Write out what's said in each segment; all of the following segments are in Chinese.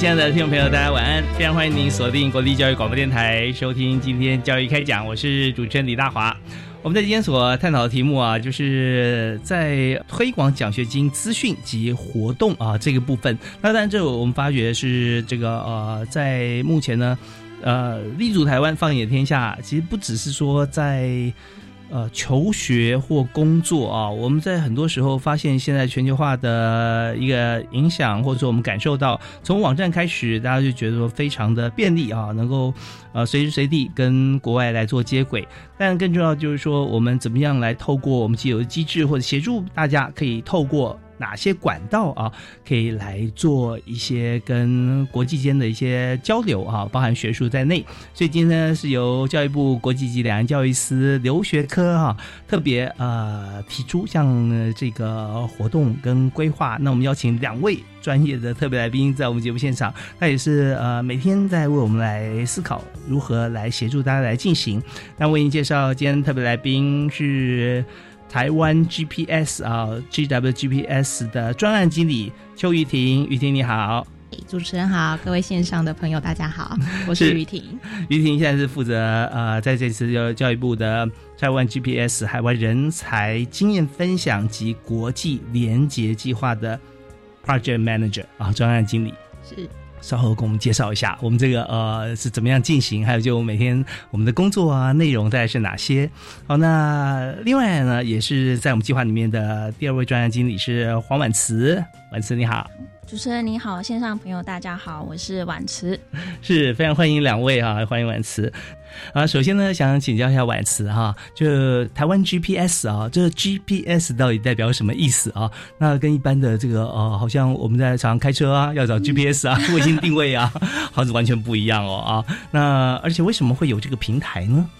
亲爱的听众朋友，大家晚安！非常欢迎您锁定国立教育广播电台，收听今天教育开讲。我是主持人李大华。我们在今天所探讨的题目啊，就是在推广奖学金资讯及活动啊这个部分。那当然，这我们发觉是这个呃，在目前呢，呃，立足台湾，放眼天下，其实不只是说在。呃，求学或工作啊，我们在很多时候发现，现在全球化的一个影响，或者说我们感受到，从网站开始，大家就觉得非常的便利啊，能够呃随时随地跟国外来做接轨。但更重要就是说，我们怎么样来透过我们既有的机制，或者协助大家可以透过。哪些管道啊，可以来做一些跟国际间的一些交流啊，包含学术在内。所以今天呢，是由教育部国际级两岸教育司留学科哈特别呃提出像这个活动跟规划。那我们邀请两位专业的特别来宾在我们节目现场，那也是呃每天在为我们来思考如何来协助大家来进行。那为您介绍今天特别来宾是。台湾 GPS 啊，GWGPS 的专案经理邱玉婷，玉婷你好，主持人好，各位线上的朋友大家好，我是于婷。于婷现在是负责呃，在这次教教育部的台湾 GPS 海外人才经验分享及国际联结计划的 Project Manager 啊，专案经理是。稍后给我们介绍一下，我们这个呃是怎么样进行，还有就每天我们的工作啊内容大概是哪些？好，那另外呢，也是在我们计划里面的第二位专案经理是黄婉慈，婉慈你好。主持人你好，线上朋友大家好，我是婉慈，是非常欢迎两位啊，欢迎婉慈啊。首先呢，想请教一下婉慈哈，就台湾 GPS 啊，这 GPS 到底代表什么意思啊？那跟一般的这个呃，好像我们在常开车啊，要找 GPS 啊，卫星定位啊，好像完全不一样哦啊。那而且为什么会有这个平台呢？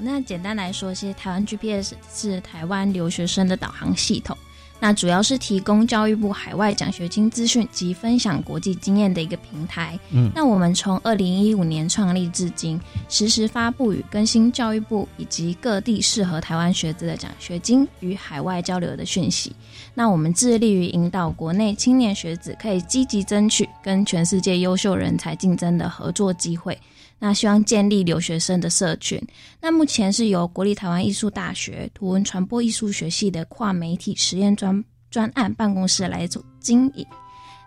那简单来说，其实台湾 GPS 是台湾留学生的导航系统。那主要是提供教育部海外奖学金资讯及分享国际经验的一个平台。嗯，那我们从二零一五年创立至今，实时发布与更新教育部以及各地适合台湾学子的奖学金与海外交流的讯息。那我们致力于引导国内青年学子可以积极争取跟全世界优秀人才竞争的合作机会。那希望建立留学生的社群。那目前是由国立台湾艺术大学图文传播艺术学系的跨媒体实验专专案办公室来做经营。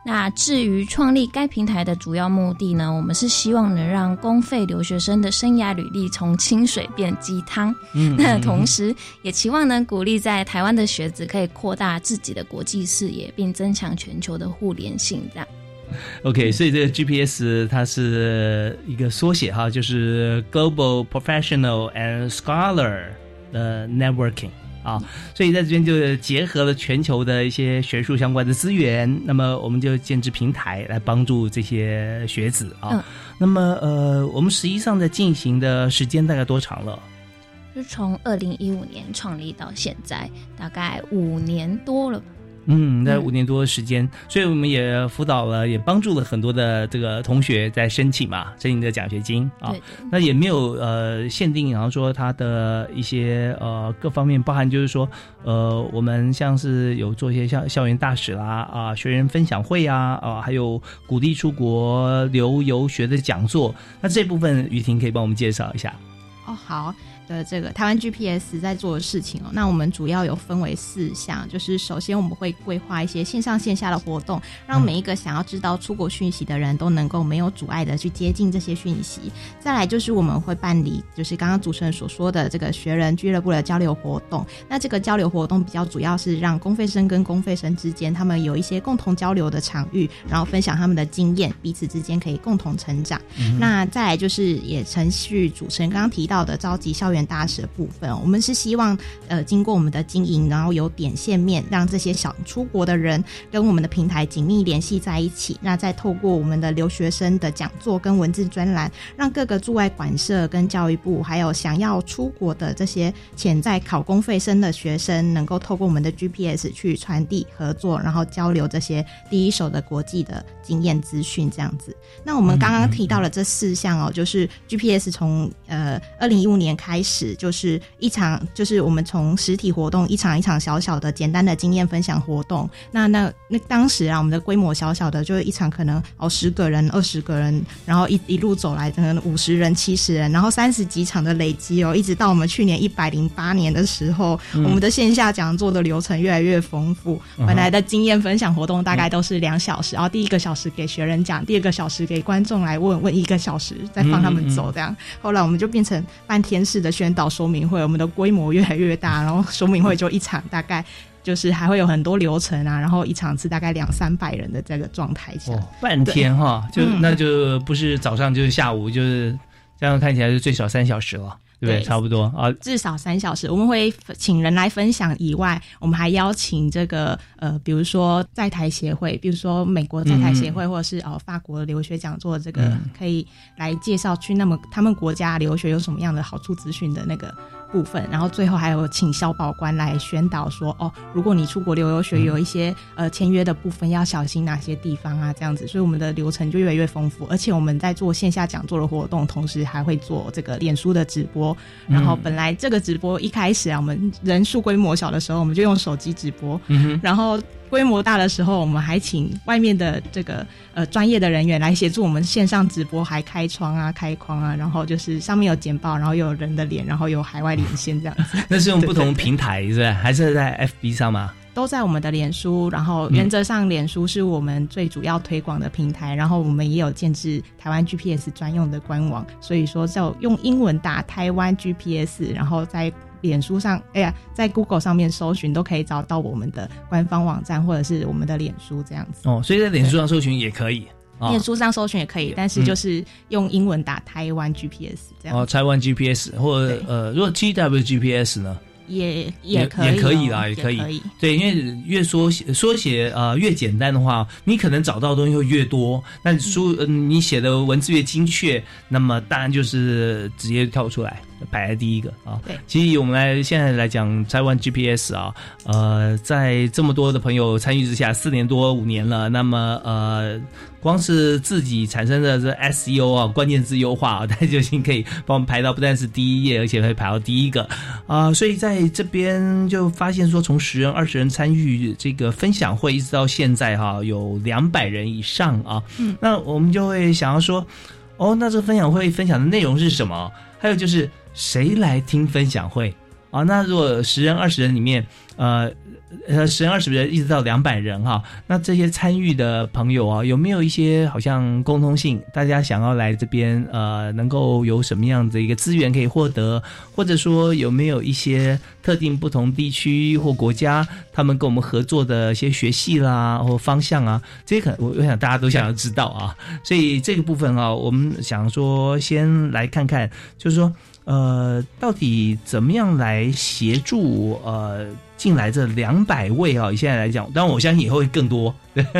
那至于创立该平台的主要目的呢，我们是希望能让公费留学生的生涯履历从清水变鸡汤。嗯，那同时也期望能鼓励在台湾的学子可以扩大自己的国际视野，并增强全球的互联性。这样。OK，所以这个 GPS 它是一个缩写哈，就是 Global Professional and Scholar 的 Networking 啊，所以在这边就结合了全球的一些学术相关的资源，那么我们就建置平台来帮助这些学子啊。那么呃，我们实际上在进行的时间大概多长了？是从二零一五年创立到现在，大概五年多了。嗯，在五年多的时间，所以我们也辅导了，也帮助了很多的这个同学在申请嘛，申请的奖学金啊。那也没有呃限定，然后说他的一些呃各方面，包含就是说呃我们像是有做一些校校园大使啦啊，学员分享会啊啊，还有鼓励出国留游学的讲座。那这部分雨婷可以帮我们介绍一下。哦，好。的这个台湾 GPS 在做的事情哦，那我们主要有分为四项，就是首先我们会规划一些线上线下的活动，让每一个想要知道出国讯息的人都能够没有阻碍的去接近这些讯息。再来就是我们会办理，就是刚刚主持人所说的这个学人俱乐部的交流活动。那这个交流活动比较主要是让公费生跟公费生之间他们有一些共同交流的场域，然后分享他们的经验，彼此之间可以共同成长。那再来就是也程序主持人刚刚提到的召集校园大使的部分，我们是希望呃经过我们的经营，然后有点线面，让这些想出国的人跟我们的平台紧密联系在一起。那再透过我们的留学生的讲座跟文字专栏，让各个驻外馆舍跟教育部，还有想要出国的这些潜在考公费生的学生，能够透过我们的 GPS 去传递合作，然后交流这些第一手的国际的经验资讯，这样子。那我们刚刚提到了这四项哦，就是 GPS 从呃二零一五年开，就是一场，就是我们从实体活动一场一场小小的简单的经验分享活动。那那那当时啊，我们的规模小小的，就是一场可能哦十个人、二十个人，然后一一路走来，可能五十人、七十人，然后三十几场的累积哦，一直到我们去年一百零八年的时候，我们的线下讲座的流程越来越丰富。本来的经验分享活动大概都是两小时，然后第一个小时给学人讲，第二个小时给观众来问问一个小时，再放他们走这样。后来我们就变成半天式的宣导说明会，我们的规模越来越大，然后说明会就一场大概就是还会有很多流程啊，然后一场是大概两三百人的这个状态下，哦，半天哈，就嗯。那就不是早上就是下午，就是这样看起来就最少三小时了，对对？差不多啊，至少三小时，我们会请人来分享以外，我们还邀请这个呃，比如说在台协会，比如说美国在台协会，或者是哦法国留学讲座，这个嗯。可以来介绍去那么他们国家留学有什么样的好处资讯的那个部分，然后最后还有请肖保官来宣导说哦，如果你出国留游学有一些呃签约的部分要小心哪些地方啊，这样子，所以我们的流程就越来越丰富，而且我们在做线下讲座的活动，同时还会做这个脸书的直播，然后本来这个直播一开始啊，我们人数规模小的时候，我们就用手机直播，嗯，然后规模大的时候，我们还请外面的这个呃专业的人员来协助我们线上直播，还开窗啊、开框啊，然后就是上面有简报，然后又有人的脸，然后有海外连线这样子，那是用不同平台是不是？还是在 FB 上吗？都在我们的脸书。然后原则上，脸书是我们最主要推广的平台，然后我们也有建制台湾 GPS 专用的官网，所以说就用英文打台湾 GPS，然后在脸书上，哎呀，在 Google 上面搜寻都可以找到我们的官方网站或者是我们的脸书这样子。哦，所以在脸书上搜寻也可以。哦脸书上搜寻也可以，但是就是用英文打台湾 GPS 这样哦，台湾 GPS 或者呃，如果 TW GPS 呢？也也可以哦，也可以啦也也可以可以。对，因为越缩写缩写呃越简单的话，你可能找到的东西会越多。那你书、呃、你写的文字越精确，那么当然就是直接跳出来排在第一个啊。对，其实我们来现在来讲台湾 GPS 啊，呃，在这么多的朋友参与之下，四年多五年了，那么呃。光是自己产生的这 SEO 啊，关键字优化啊，它就已经可以帮我们排到不但是第一页，而且会排到第一个啊、所以在这边就发现说，从十人、二十人参与这个分享会，一直到现在哈、有两百人以上啊。嗯，那我们就会想要说，哦，那这个分享会分享的内容是什么？还有就是谁来听分享会啊？那如果十人、二十人里面，呃。呃，十人、二十人，一直到两百人哈。那这些参与的朋友啊，有没有一些好像共通性？大家想要来这边，呃，能够有什么样的一个资源可以获得？或者说有没有一些特定不同地区或国家，他们跟我们合作的一些学系啦或方向啊？这些可能我我想大家都想要知道啊。所以这个部分啊，我们想说先来看看，就是说。呃，到底怎么样来协助呃进来这两百位啊？现在来讲，当然我相信以后会更多，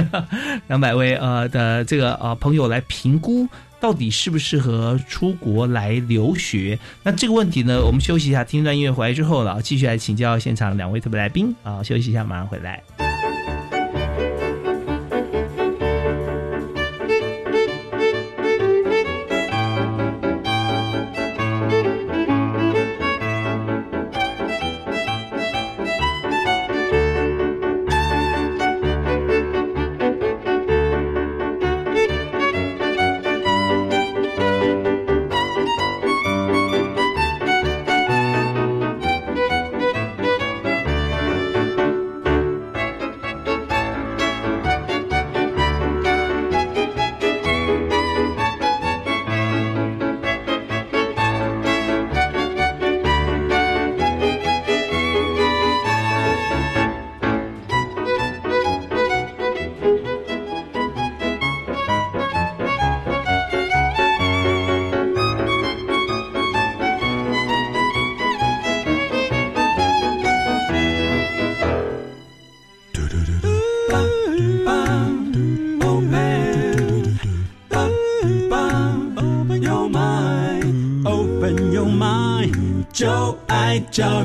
两百位呃的这个呃朋友来评估到底适不适合出国来留学。那这个问题呢，我们休息一下，听一段音乐回来之后呢，继续来请教现场两位特别来宾啊、休息一下，马上回来。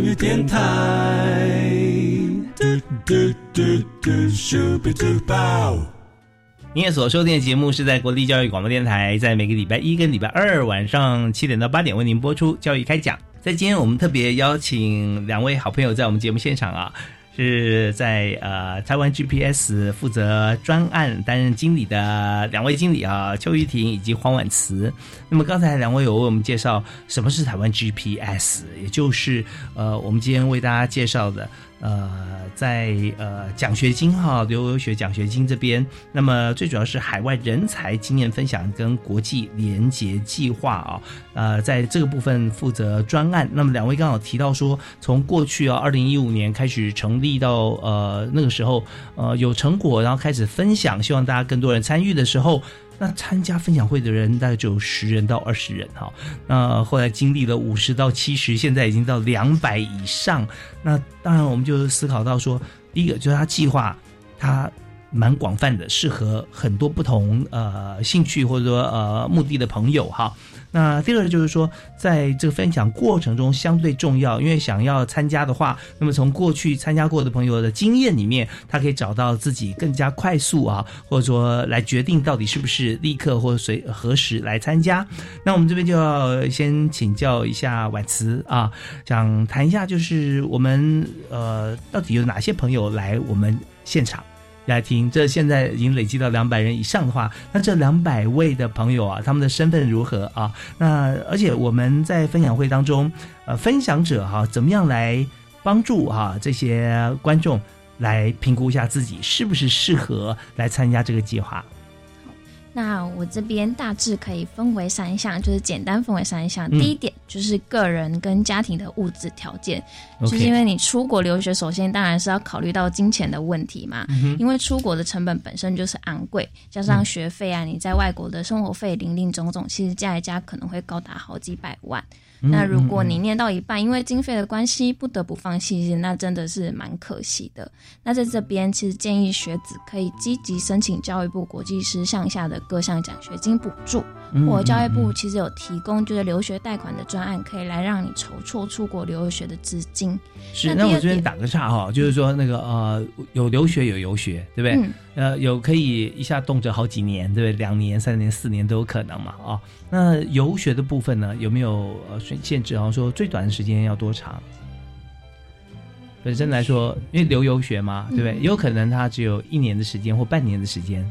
教育电台。嘟嘟嘟嘟，Super Duper。您所收听的节目是在国立教育广播电台，在每个礼拜一跟礼拜二晚上七点到八点为您播出教育开讲。在今天我们特别邀请两位好朋友在我们节目现场啊。是在呃台湾 GPS 负责专案担任经理的两位经理啊，邱玉婷以及黄婉慈。那么刚才两位有为我们介绍什么是台湾 GPS，也就是呃我们今天为大家介绍的。呃，在呃奖学金哈留学奖学金这边，那么最主要是海外人才经验分享跟国际联结计划啊，呃，在这个部分负责专案。那么两位刚好提到说，从过去啊二零一五年开始成立到呃那个时候呃有成果，然后开始分享，希望大家更多人参与的时候。那参加分享会的人大概只有十人到二十人哈，那后来经历了五十到七十，现在已经到两百以上。那当然，我们就思考到说，第一个就是他计划，他蛮广泛的，适合很多不同呃兴趣或者说呃目的的朋友哈。那第二个就是说，在这个分享过程中相对重要，因为想要参加的话，那么从过去参加过的朋友的经验里面，他可以找到自己更加快速啊，或者说来决定到底是不是立刻或随何时来参加。那我们这边就要先请教一下婉慈啊，想谈一下，就是我们呃到底有哪些朋友来我们现场。来听，这现在已经累积到两百人以上的话，那这两百位的朋友啊，他们的身份如何啊？那而且我们在分享会当中，呃，分享者哈，怎么样来帮助哈这些观众来评估一下自己是不是适合来参加这个计划？那我这边大致可以分为三项，就是简单分为三项。第一点就是个人跟家庭的物质条件，就是因为你出国留学，首先当然是要考虑到金钱的问题嘛，因为出国的成本本身就是昂贵，加上学费啊，你在外国的生活费零零总总，其实加一加可能会高达好几百万。那如果你念到一半，因为经费的关系不得不放弃，那真的是蛮可惜的。那在这边，其实建议学子可以积极申请教育部国际师向下的各项奖学金补助，或教育部其实有提供就是留学贷款的专案，可以来让你筹措出国留学的资金。是，那我这边打个岔哈，就是说那个呃，有留学有游学，对不对？呃，有可以一下动辄好几年，对不对？两年、三年、四年都有可能嘛，啊。那游学的部分呢，有没有呃限限制？好像说最短的时间要多长？本身来说，因为留游学嘛，对不对？有可能他只有一年的时间或半年的时间，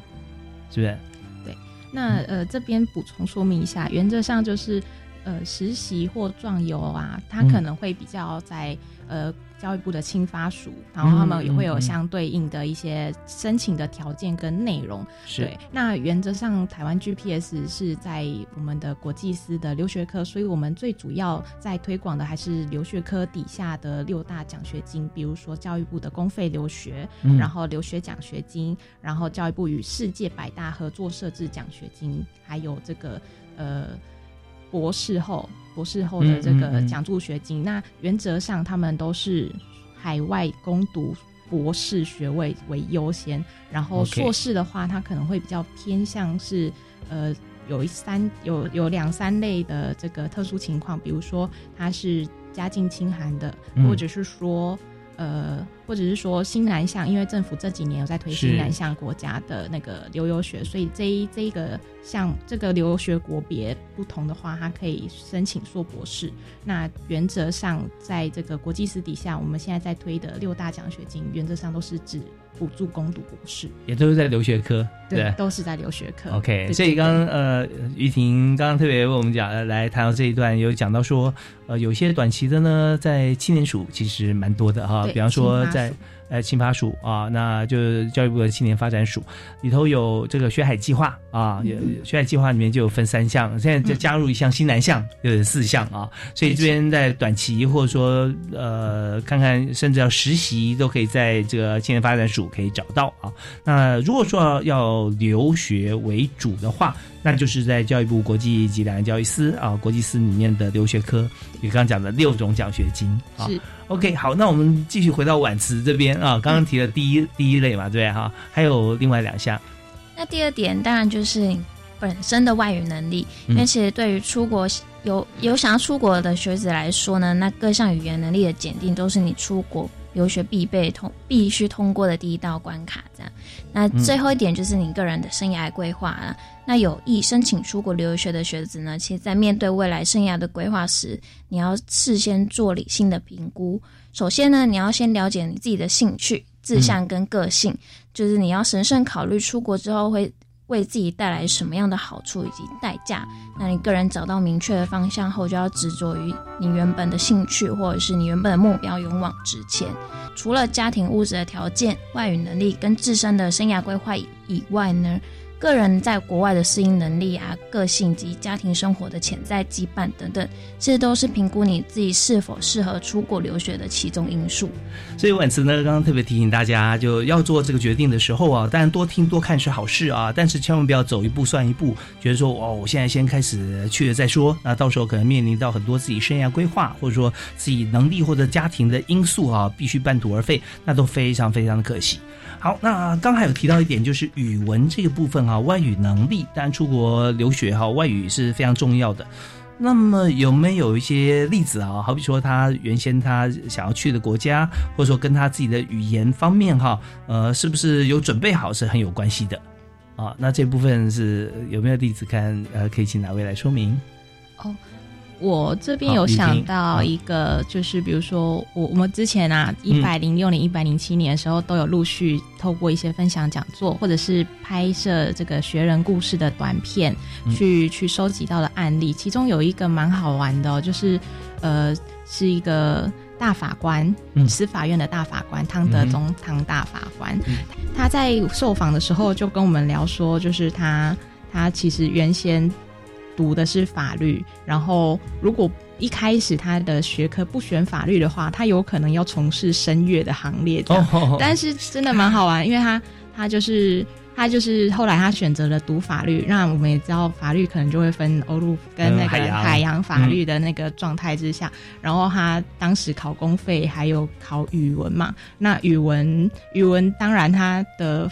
是不是？对。那呃，这边补充说明一下，原则上就是呃，实习或壮游啊，他可能会比较在呃。教育部的青发署，然后他们也会有相对应的一些申请的条件跟内容。是，那原则上台湾 GPS 是在我们的国际司的留学科，所以我们最主要在推广的还是留学科底下的六大奖学金，比如说教育部的公费留学，然后留学奖学金，然后教育部与世界百大合作设置奖学金，还有这个呃博士后。博士后的这个奖助学金，那原则上他们都是海外攻读博士学位为优先，然后硕士的话，他可能会比较偏向是呃有一三有有两三类的这个特殊情况，比如说他是家境清寒的，或者是说。呃，或者是说新南向，因为政府这几年有在推新南向国家的那个留游学，所以这一这一个像这个留学国别不同的话，它可以申请硕博士。那原则上，在这个国际私底下，我们现在在推的六大奖学金，原则上都是指。补助攻读博士，也都是在留学科，对，都是在留学科。OK，所以刚刚呃，于婷刚刚特别为我们讲来谈到这一段，有讲到说，呃，有些短期的呢，在青年署其实蛮多的哈，比方说在。呃，青发署啊，那就是教育部的青年发展署里头有这个学海计划啊，有学海计划里面就有分三项，现在就加入一项新南向，有四项啊，所以这边在短期或者说呃，看看甚至要实习都可以在这个青年发展署可以找到啊。那如果说要留学为主的话，那就是在教育部国际及两岸教育司啊，国际司里面的留学科，你刚刚讲的六种奖学金啊。是 OK，好，那我们继续回到婉慈这边。啊，刚刚提了第一第一类嘛，对哈，还有另外两项。那第二点当然就是本身的外语能力，因为其实对于出国有有想要出国的学子来说呢，那各项语言能力的检定都是你出国留学必备通必须通过的第一道关卡。这样，那最后一点就是你个人的生涯规划啊。那有意申请出国留学的学子呢，其实在面对未来生涯的规划时，你要事先做理性的评估。首先呢，你要先了解你自己的兴趣。志向跟个性，就是你要审慎考虑出国之后会为自己带来什么样的好处以及代价。那你个人找到明确的方向后，就要执着于你原本的兴趣或者是你原本的目标，勇往直前。除了家庭物质的条件、外语能力跟自身的生涯规划以外呢？个人在国外的适应能力啊、个性及家庭生活的潜在羁绊等等，这都是评估你自己是否适合出国留学的其中因素。所以婉慈呢，刚刚特别提醒大家，就要做这个决定的时候啊，当然多听多看是好事啊，但是千万不要走一步算一步，觉得说哦，我现在先开始去了再说，那到时候可能面临到很多自己生涯规划，或者说自己能力或者家庭的因素啊，必须半途而废，那都非常非常的可惜。好，那刚还有提到一点，就是语文这个部分啊，外语能力，当然出国留学哈，外语是非常重要的。那么有没有一些例子啊？好比说他原先他想要去的国家，或者说跟他自己的语言方面哈，呃，是不是有准备好是很有关系的啊？那这部分是有没有例子看？呃，可以请哪位来说明？哦。我这边有想到一个，就是比如说我我们之前啊，一百零六年、一百零七年的时候，都有陆续透过一些分享讲座，或者是拍摄这个学人故事的短片，去去收集到的案例。其中有一个蛮好玩的，就是呃，是一个大法官，司法院的大法官汤德宗汤大法官，他在受访的时候就跟我们聊说，就是他他其实原先。读的是法律，然后如果一开始他的学科不选法律的话，他有可能要从事声乐的行列。哦，但是真的蛮好玩，因为他他就是他就是后来他选择了读法律。那我们也知道，法律可能就会分欧陆跟那个海洋法律的那个状态之下。然后他当时考公费还有考语文嘛？那语文语文当然他的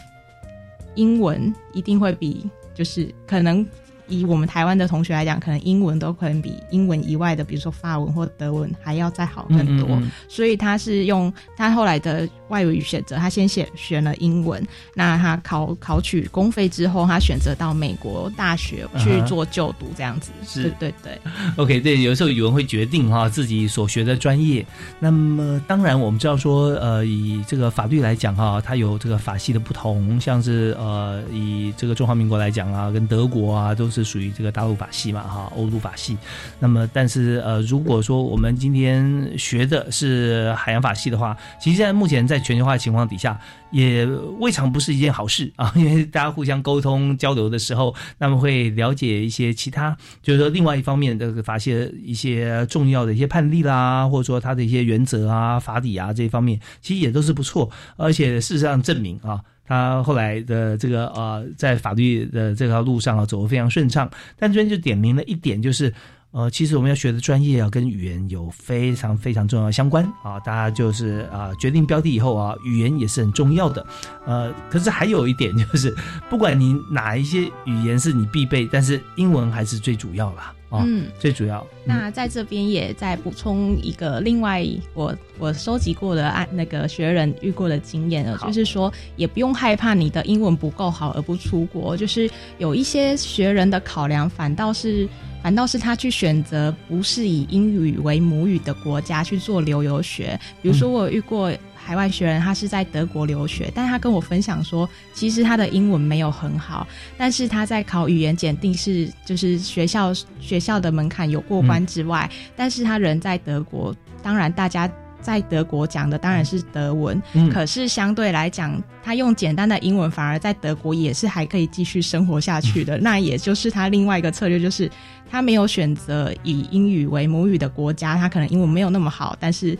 英文一定会比就是可能。以我们台湾的同学来讲，可能英文都可能比英文以外的，比如说法文或德文还要再好很多。所以他是用他后来的外语选择，他先选选了英文。那他考考取公费之后，他选择到美国大学去做就读，这样子。是，对对。OK，对，有时候语文会决定哈自己所学的专业。那么当然我们知道说，呃，以这个法律来讲哈，它有这个法系的不同，像是呃，以这个中华民国来讲啊，跟德国啊都是。是属于这个大陆法系嘛，哈，欧陆法系。那么，但是呃，如果说我们今天学的是海洋法系的话，其实现在目前在在全球化的情况底下，也未尝不是一件好事啊。因为大家互相沟通交流的时候，那么会了解一些其他，就是说另外一方面的法系的一些重要的一些判例啦，或者说它的一些原则啊、法理啊这一方面，其实也都是不错。而且事实上证明啊。他后来的这个呃，在法律的这条路上啊，走得非常顺畅。但这边就点明了一点，就是呃，其实我们要学的专业啊，跟语言有非常非常重要的相关啊。大家就是啊，决定标的以后啊，语言也是很重要的。呃，可是还有一点就是，不管你哪一些语言是你必备，但是英文还是最主要啦。嗯，最主要。那在这边也再补充一个，另外我我收集过的案，那个学人遇过的经验了，就是说也不用害怕你的英文不够好而不出国，就是有一些学人的考量，反倒是反倒是他去选择不是以英语为母语的国家去做留游学，比如说我遇过。海外学人，他是在德国留学，但他跟我分享说，其实他的英文没有很好，但是他在考语言检定是就是学校学校的门槛有过关之外，但是他人在德国，当然大家在德国讲的当然是德文，可是相对来讲，他用简单的英文，反而在德国也是还可以继续生活下去的。那也就是他另外一个策略，就是他没有选择以英语为母语的国家，他可能英文没有那么好，但是。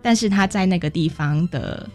但是他在那个地方的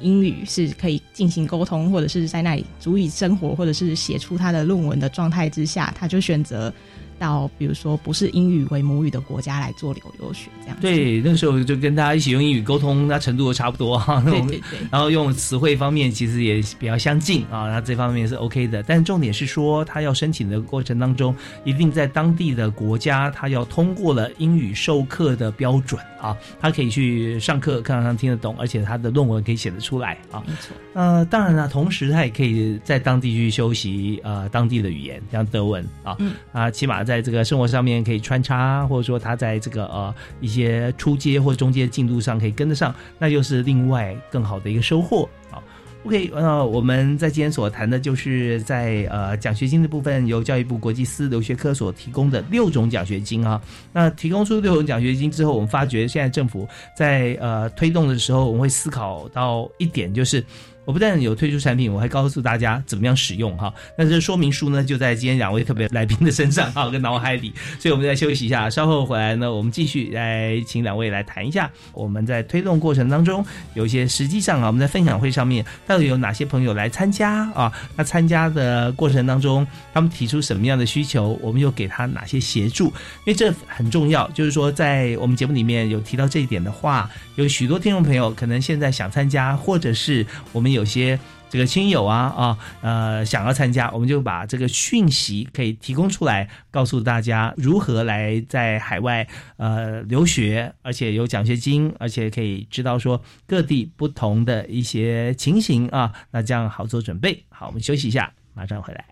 英语是可以进行沟通，或者是在那里足以生活，或者是写出他的论文的状态之下，他就选择到比如说不是英语为母语的国家来做留留学这样子。对，那时候就跟大家一起用英语沟通，那程度都差不多哈。对对对。然后用词汇方面其实也比较相近啊，那这方面是 OK 的。但重点是说，他要申请的过程当中，一定在当地的国家，他要通过了英语授课的标准啊，他可以去上课，课堂上听得懂，而且他的论文可以写得出来啊。没错，呃，当然了，同时他也可以在当地去修习呃当地的语言，像德文啊，嗯啊，起码在这个生活上面可以穿插，或者说他在这个呃一些初阶或中阶进度上可以跟得上，那就是另外更好的一个收获啊。OK，那，我们在今天所谈的就是在呃奖学金的部分，由教育部国际司留学科所提供的六种奖学金啊。那提供出六种奖学金之后，我们发觉现在政府在呃推动的时候，我们会思考到一点，就是我不但有推出产品，我还告诉大家怎么样使用哈。那这说明书呢，就在今天两位特别来宾的身上哈，跟脑海里。所以我们再休息一下，稍后回来呢，我们继续来请两位来谈一下我们在推动过程当中有一些实际上啊，我们在分享会上面到底有哪些朋友来参加啊？那参加的过程当中，他们提出什么样的需求，我们又给他哪些协助？因为这很重要，就是说在我们节目里面有提到这一点的话，有许多听众朋友可能现在想参加，或者是我们有些这个亲友啊啊呃想要参加，我们就把这个讯息可以提供出来，告诉大家如何来在海外呃留学，而且有奖学金，而且可以知道说各地不同的一些情形啊，那这样好做准备。好，我们休息一下，马上回来。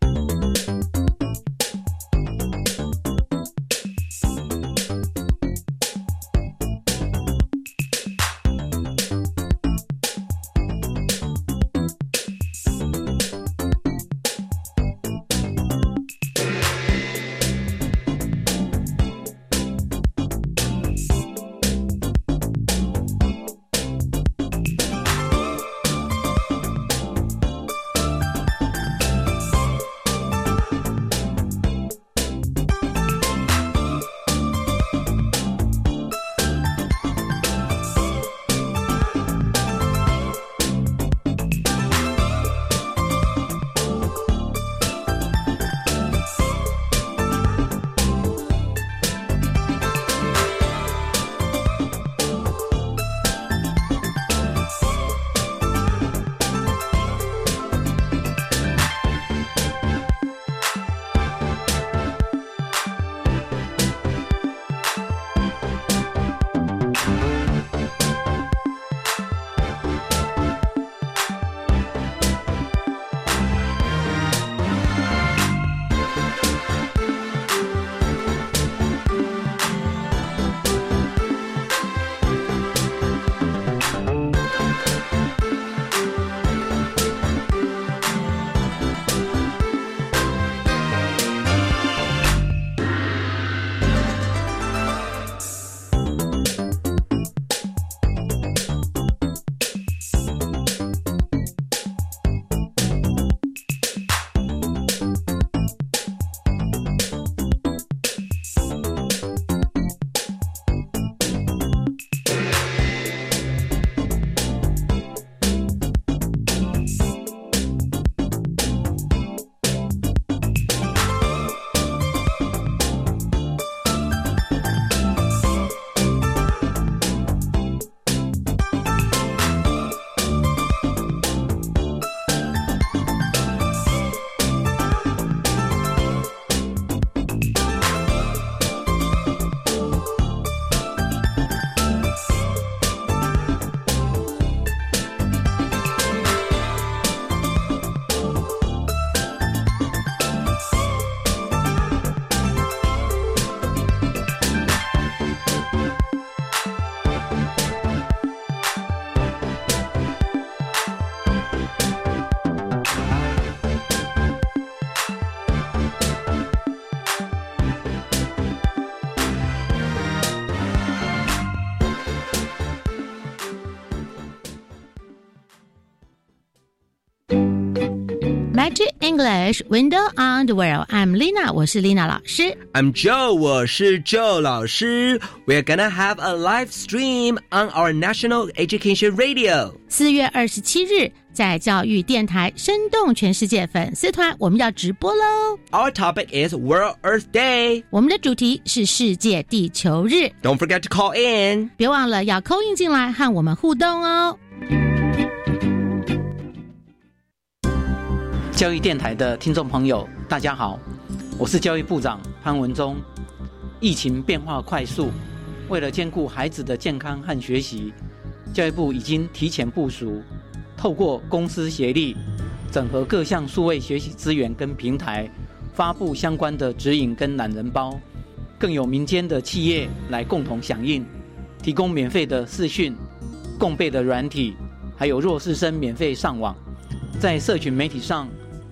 English Window on the World. I'm Lina，我是 Lina 老师。 I'm Joe，我是 Joe 老师。We're gonna have a live stream on our national education radio. 四月二十七日 在教育电台生动全世界粉丝团，我们要直播喽。 Our topic is World Earth Day. 我们的主题是世界地球日， Don't forget to call in. 别忘了要扣印进来和我们互动哦。 教育电台的听众朋友，大家好，我是教育部长潘文忠。疫情变化快速，为了兼顾孩子的健康和学习，教育部已经提前部署，透过公司协力，整合各项数位学习资源跟平台，发布相关的指引跟懒人包，更有民间的企业来共同响应，提供免费的视讯、共备的软体，还有弱势生免费上网。在社群媒体上，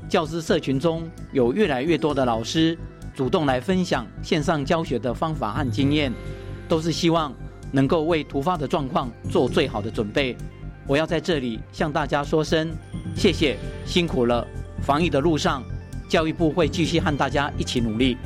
教师社群中有越来越多的老师主动来分享线上教学的方法和经验，都是希望能够为突发的状况做最好的准备。我要在这里向大家说声谢谢，辛苦了！防疫的路上，教育部会继续和大家一起努力。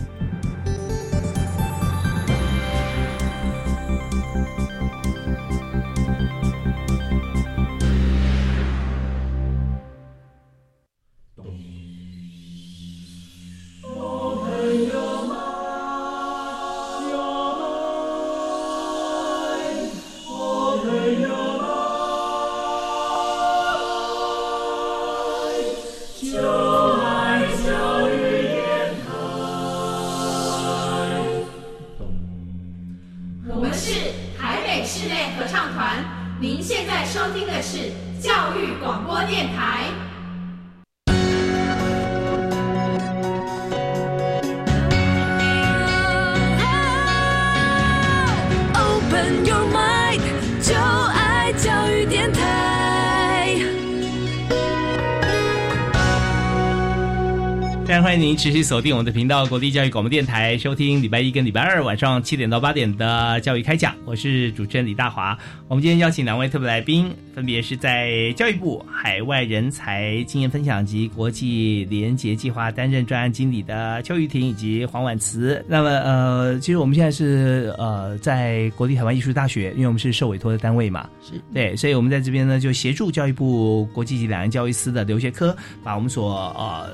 持续锁定我们的频道——国立教育广播电台，收听礼拜一跟礼拜二晚上七点到八点的教育开讲。我是主持人李大华。我们今天邀请两位特别来宾，分别是在教育部海外人才经验分享及国际联结计划担任专案经理的邱玉婷以及黄婉慈。那么，呃，其实我们现在是呃在国立台湾艺术大学，因为我们是受委托的单位嘛，是对，所以我们在这边呢就协助教育部国际及两岸教育司的留学科，把我们所呃。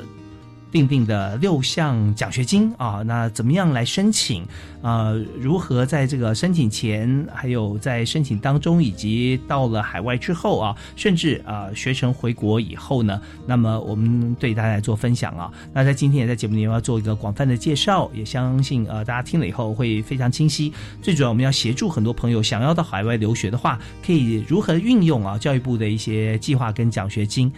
定定的六项奖学金啊，那怎么样来申请？呃，如何在这个申请前，还有在申请当中，以及到了海外之后啊，甚至啊、学成回国以后呢，那么我们对大家来做分享啊。那在今天也在节目里面要做一个广泛的介绍，也相信呃大家听了以后会非常清晰。最主要我们要协助很多朋友想要到海外留学的话，可以如何运用啊教育部的一些计划跟奖学金。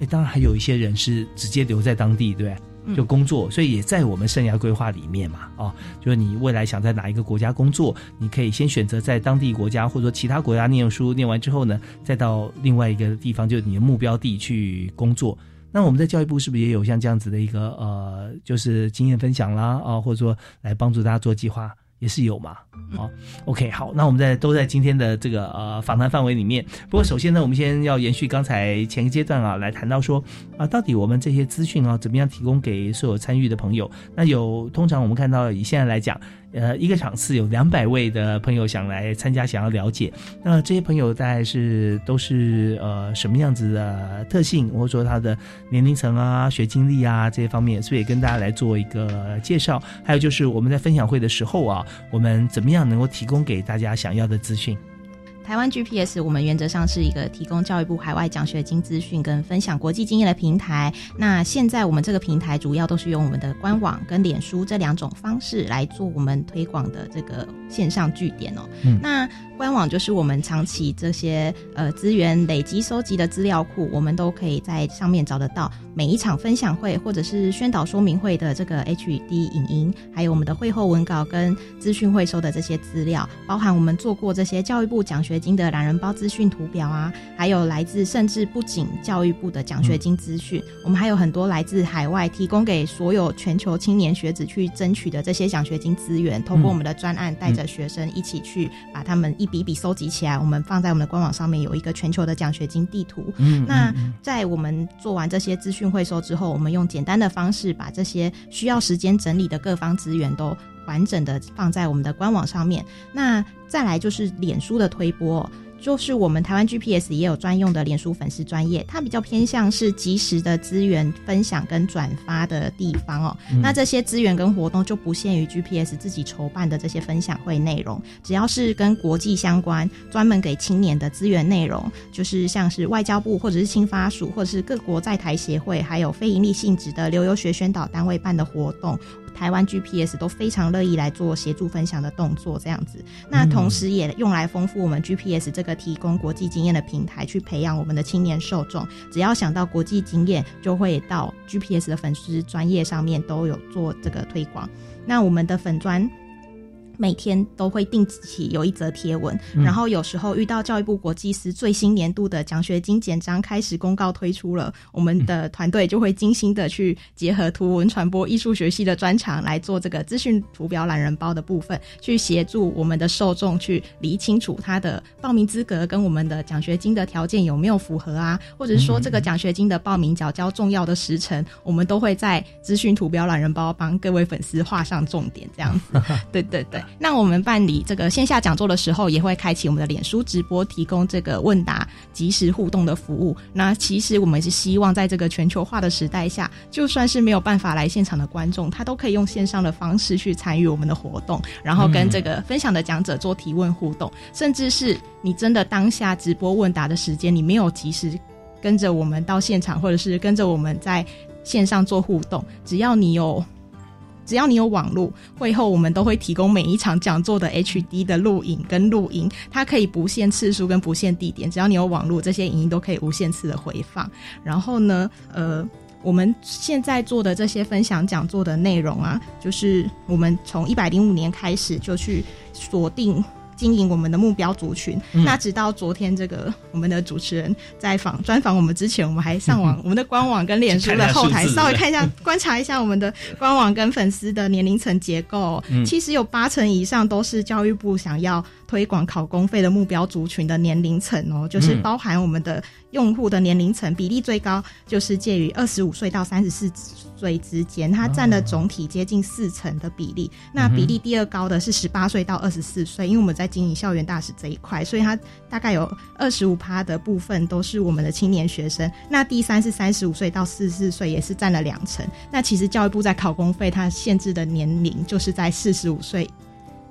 哎，当然还有一些人是直接留在当地，对不对？就工作，所以也在我们生涯规划里面嘛，哦，就是你未来想在哪一个国家工作，你可以先选择在当地国家或者说其他国家念书，念完之后呢，再到另外一个地方，就是你的目标地去工作。那我们在教育部是不是也有像这样子的一个呃，就是经验分享啦，啊，或者说来帮助大家做计划？也是有嘛，好、o k 好，那我们在都在今天的这个呃访谈范围里面。不过首先呢，我们先要延续刚才前个阶段啊，来谈到说啊，到底我们这些资讯啊，怎么样提供给所有参与的朋友？那有通常我们看到以现在来讲，呃，一个场次有两百位的朋友想来参加，想要了解。那这些朋友大概是都是呃什么样子的特性，或者说他的年龄层啊、学经历啊这些方面，所以跟大家来做一个介绍。还有就是我们在分享会的时候啊，我们怎么样能够提供给大家想要的资讯？台湾 GPS，我们原则上是一个提供教育部海外奖学金资讯跟分享国际经验的平台。那现在我们这个平台主要都是用我们的官网跟脸书这两种方式来做我们推广的这个线上据点哦。嗯那官网就是我们长期这些呃资源累积收集的资料库，我们都可以在上面找得到每一场分享会或者是宣导说明会的这个 HD 影音，还有我们的会后文稿跟资讯会收的这些资料，包含我们做过这些教育部奖学金的懒人包资讯图表啊，还有来自甚至不仅教育部的奖学金资讯，我们还有很多来自海外提供给所有全球青年学子去争取的这些奖学金资源，通过我们的专案带着学生一起去把他们一笔笔收集起来，我们放在我们的官网上面有一个全球的奖学金地图。嗯那在我们做完这些资讯汇收之后，我们用简单的方式把这些需要时间整理的各方资源都完整的放在我们的官网上面。那再来就是脸书的推播哦，就是我们台湾 GPS 也有专用的脸书粉丝专业，它比较偏向是及时的资源分享跟转发的地方哦。嗯那这些资源跟活动就不限于 GPS 自己筹办的这些分享会内容，只要是跟国际相关、专门给青年的资源内容，就是像是外交部或者是青发署或者是各国在台协会，还有非营利性质的留游学宣导单位办的活动。台湾 GPS 都非常乐意来做协助分享的动作，这样子。那同时也用来丰富我们 GPS 这个提供国际经验的平台，去培养我们的青年受众。只要想到国际经验，就会到 GPS 的粉丝专业上面都有做这个推广。那我们的粉专。每天都会定期有一则贴文，嗯然后有时候遇到教育部国际司最新年度的奖学金简章开始公告推出了，我们的团队就会精心的去结合图文传播艺术学系的专长来做这个资讯图表懒人包的部分，去协助我们的受众去理清楚他的报名资格跟我们的奖学金的条件有没有符合啊，或者是说这个奖学金的报名缴交重要的时辰，我们都会在资讯图表懒人包帮各位粉丝画上重点，这样子。对 对对，那我们办理这个线下讲座的时候，也会开启我们的脸书直播，提供这个问答即时互动的服务。那其实我们是希望在这个全球化的时代下，就算是没有办法来现场的观众，他都可以用线上的方式去参与我们的活动，然后跟这个分享的讲者做提问互动，甚至是你真的当下直播问答的时间，你没有及时跟着我们到现场，或者是跟着我们在线上做互动，只要你有。只要你有网络，会后我们都会提供每一场讲座的 HD 的录影跟录音，它可以不限次数跟不限地点，只要你有网络，这些影音都可以无限次的回放。然后呢，呃。我们现在做的这些分享讲座的内容啊，就是我们从一百零五年开始就去锁定经营我们的目标族群。嗯那直到昨天，这个我们的主持人在访专访我们之前，我们还上网、我们的官网跟脸书的后台稍微看一下，观察一下我们的官网跟粉丝的年龄层结构。嗯其实有八成以上都是教育部想要推广考公费的目标族群的年龄层哦，就是嗯包含我们的用户的年龄层比例最高，就是介于二十五岁到三十四岁之间，它占了总体接近四成的比例。那比例第二高的是十八岁到二十四岁，因为我们在经营校园大使这一块，所以它大概有二十五趴的部分都是我们的青年学生。那第三是三十五岁到四十四岁，也是占了两成。那其实教育部在考公费，它限制的年龄就是在四十五岁呃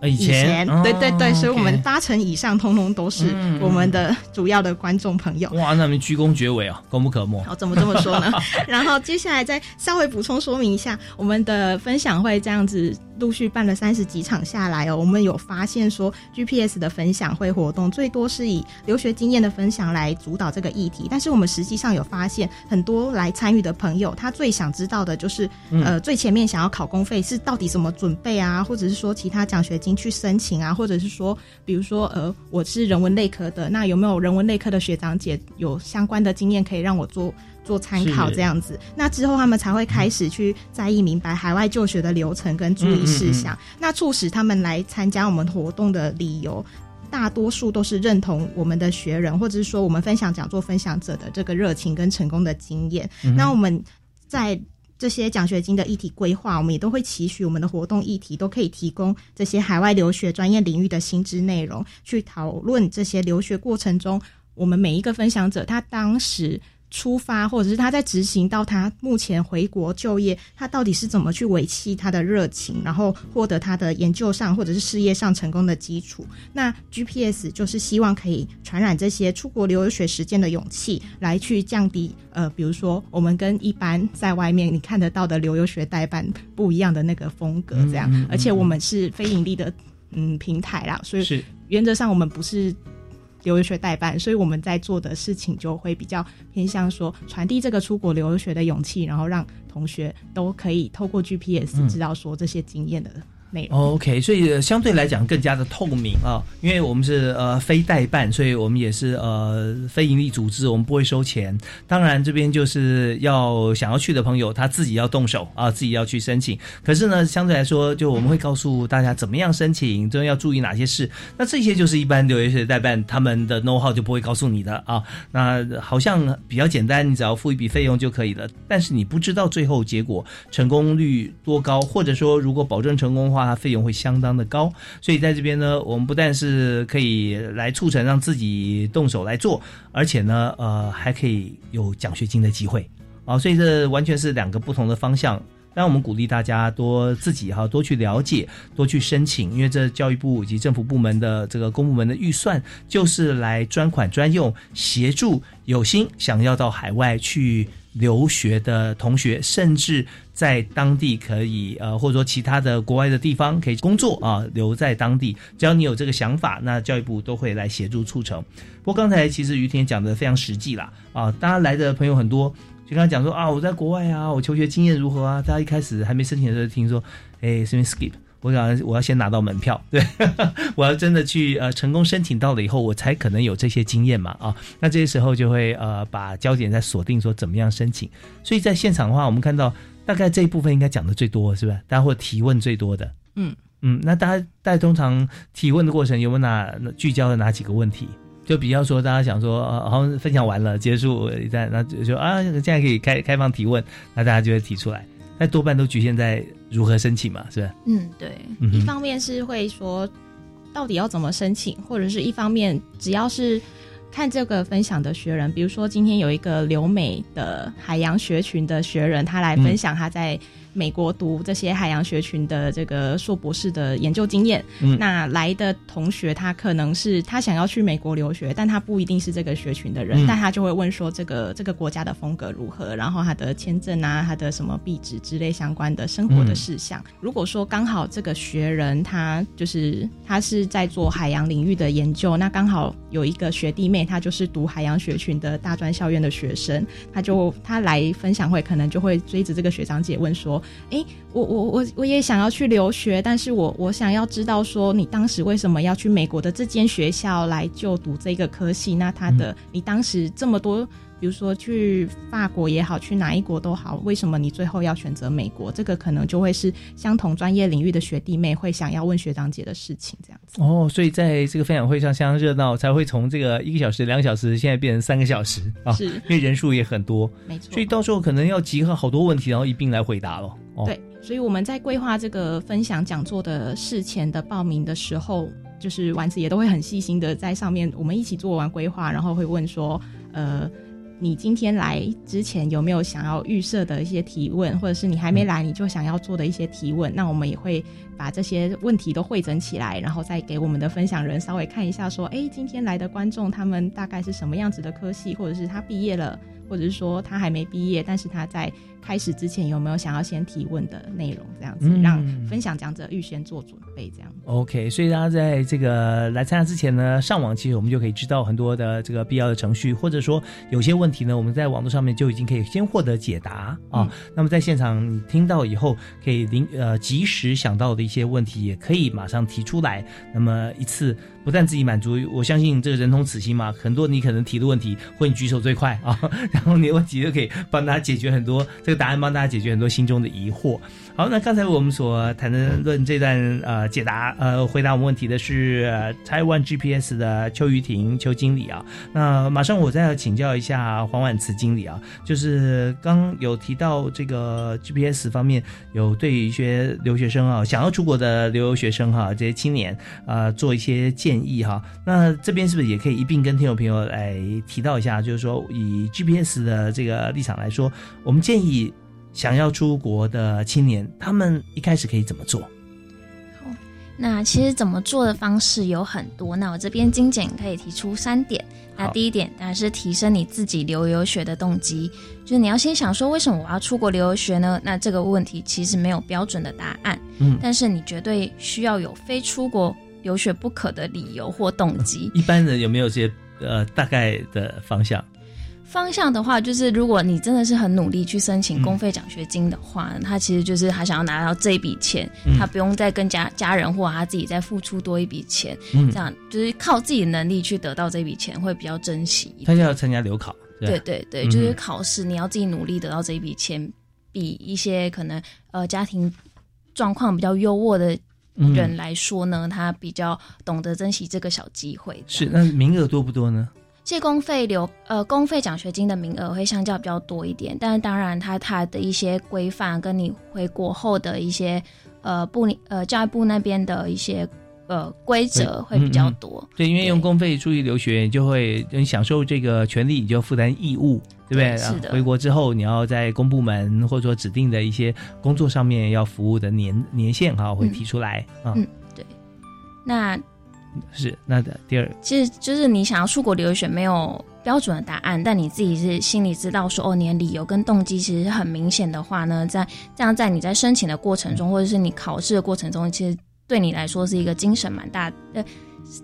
以以前对对对，哦所以我们八成以上通通都是嗯我们的主要的观众朋友。哇，那你们居功绝伟啊，功不可没。好，怎么这么说呢？然后接下来再稍微补充说明一下，我们的分享会这样子陆续办了三十几场下来哦，我们有发现说 GPS 的分享会活动最多是以留学经验的分享来主导这个议题，但是我们实际上有发现很多来参与的朋友，他最想知道的就是、嗯呃最前面想要考公费是到底怎么准备啊，或者是说其他奖学金去申请啊，或者是说比如说呃我是人文类科的，那有没有人文类科的学长姐有相关的经验可以让我做？做参考这样子，那之后他们才会开始去在意明白海外就学的流程跟注意事项，嗯嗯那促使他们来参加我们活动的理由。大多数都是认同我们的学人，或者是说我们分享讲座分享者的这个热情跟成功的经验。嗯那我们在这些奖学金的议题规划，我们也都会期许我们的活动议题都可以提供这些海外留学专业领域的新知内容，去讨论这些留学过程中，我们每一个分享者他当时。出发，或者是他在执行到他目前回国就业，他到底是怎么去维系他的热情，然后获得他的研究上或者是事业上成功的基础。那 GPS 就是希望可以传染这些出国留学实践的勇气，来去降低呃，比如说我们跟一般在外面你看得到的留游学代办不一样的那个风格，这样，嗯嗯嗯而且我们是非盈利的嗯平台啦，所以是原则上我们不是。留学代办，所以我们在做的事情就会比较偏向说传递这个出国留学的勇气，然后让同学都可以透过 GPS 嗯。知道说这些经验的内容。OK，所以相对来讲更加的透明啊，因为我们是呃非代办，所以我们也是呃非营利组织，我们不会收钱。当然这边就是要想要去的朋友，他自己要动手啊，自己要去申请。可是呢，相对来说，就我们会告诉大家怎么样申请，中间要注意哪些事。那这些就是一般留学代办他们的 know how 就不会告诉你的啊。那好像比较简单，你只要付一笔费用就可以了。但是你不知道最后结果成功率多高，或者说如果保证成功的话。话，它费用会相当的高。所以在这边呢，我们不但是可以来促成让自己动手来做，而且呢，呃，还可以有奖学金的机会啊。所以这完全是两个不同的方向。让我们鼓励大家多自己哈多去了解，多去申请，因为这教育部以及政府部门的这个公部门的预算，就是来专款专用，协助有心想要到海外去留学的同学，甚至在当地可以呃，或者说其他的国外的地方可以工作啊，留在当地。只要你有这个想法，那教育部都会来协助促成。不过刚才其实于田讲的非常实际啦，啊，大家来的朋友很多。就跟他讲说啊，我在国外啊，我求学经验如何啊？大家一开始还没申请的时候，听说，哎，这边 skip，我想我要先拿到门票，对，我要真的去呃成功申请到了以后，我才可能有这些经验嘛啊。那这些时候就会呃把焦点在锁定说怎么样申请。所以在现场的话，我们看到大概这一部分应该讲的最多，是不是？大家会提问最多的，嗯嗯。那大家大家通常提问的过程有没有哪聚焦的哪几个问题？就比较说，大家想说，好像分享完了结束一旦，那就说啊，现在可以开开放提问，那大家就会提出来。但多半都局限在如何申请嘛，是吧？嗯，对。一方面是会说，到底要怎么申请，或者是一方面，只要是看这个分享的学人，比如说今天有一个留美的海洋学群的学人，他来分享他在。美国读这些海洋学群的这个硕博士的研究经验，那来的同学他可能是他想要去美国留学，但他不一定是这个学群的人，但他就会问说这个这个国家的风格如何，然后他的签证啊，他的什么币值之类相关的生活的事项。如果说刚好这个学人他就是他是在做海洋领域的研究，那刚好有一个学弟妹，他就是读海洋学群的大专校院的学生，他就他来分享会，可能就会追着这个学长姐问说。哎，我我我我也想要去留学，但是我我想要知道说，你当时为什么要去美国的这间学校来就读这个科系？那他的你当时这么多。比如说去法国也好，去哪一国都好，为什么你最后要选择美国？这个可能就会是相同专业领域的学弟妹会想要问学长姐的事情，这样子。哦，所以在这个分享会上相当热闹，才会从这个一个小时、两个小时，现在变成三个小时啊，是，因为人数也很多，没错。所以到时候可能要集合好多问题，然后一并来回答了。对，所以我们在规划这个分享讲座的事前的报名的时候，就是丸子也都会很细心的在上面，我们一起做完规划，然后会问说，呃。你今天来之前有没有想要预设的一些提问，或者是你还没来你就想要做的一些提问？那我们也会把这些问题都汇整起来，然后再给我们的分享人稍微看一下，说，哎，今天来的观众他们大概是什么样子的科系，或者是他毕业了，或者是说他还没毕业，但是他在。开始之前有没有想要先提问的内容？这样子让分享讲者预先做准备，这样。OK，所以大家在这个来参加之前呢，上网其实我们就可以知道很多的这个必要的程序，或者说有些问题呢，我们在网络上面就已经可以先获得解答啊。那么在现场你听到以后，可以临呃及时想到的一些问题，也可以马上提出来。那么一次不但自己满足，我相信这个人同此心嘛，很多你可能提的问题，或你举手最快啊，然后你的问题就可以帮他解决很多这。答案帮大家解决很多心中的疑惑。好，那刚才我们所谈的论这段呃解答呃回答我们问题的是台湾 GPS 的邱玉婷邱经理啊。那马上我再要请教一下黄婉慈经理啊，就是刚有提到这个 GPS 方面有对一些留学生啊想要出国的留学生哈这些青年啊做一些建议哈。那这边是不是也可以一并跟听众朋友来提到一下？就是说以 GPS 的这个立场来说，我们建议。想要出国的青年，他们一开始可以怎么做？好，那其实怎么做的方式有很多。那我这边精简可以提出三点。那第一点当然是提升你自己留游学的动机，就是你要先想说，为什么我要出国留学呢？那这个问题其实没有标准的答案，嗯，但是你绝对需要有非出国留学不可的理由或动机。一般人有没有些呃大概的方向？方向的话，就是如果你真的是很努力去申请公费奖学金的话，他其实就是他想要拿到这一笔钱，他不用再跟家家人或他自己再付出多一笔钱，这样就是靠自己的能力去得到这笔钱会比较珍惜。他要参加留考，对对对，就是考试，你要自己努力得到这一笔钱，比一些可能呃家庭状况比较优渥的人来说呢，他比较懂得珍惜这个小机会。是，那名额多不多呢？借公费留呃公费奖学金的名额会相较比较多一点，但是当然它它的一些规范跟你回国后的一些呃部里呃教育部那边的一些呃规则会比较多。嗯嗯对，因为用公费出去留学，你就会你享受这个权利，你就负担义务，对不对？对是的啊回国之后，你要在公部门或者说指定的一些工作上面要服务的年年限哈，会提出来啊。嗯，对。那是那的第二，其实就是你想要出国留学没有标准的答案，但你自己是心里知道说哦，你的理由跟动机其实很明显的话呢，在这样在你在申请的过程中，或者是你考试的过程中，其实对你来说是一个精神蛮大呃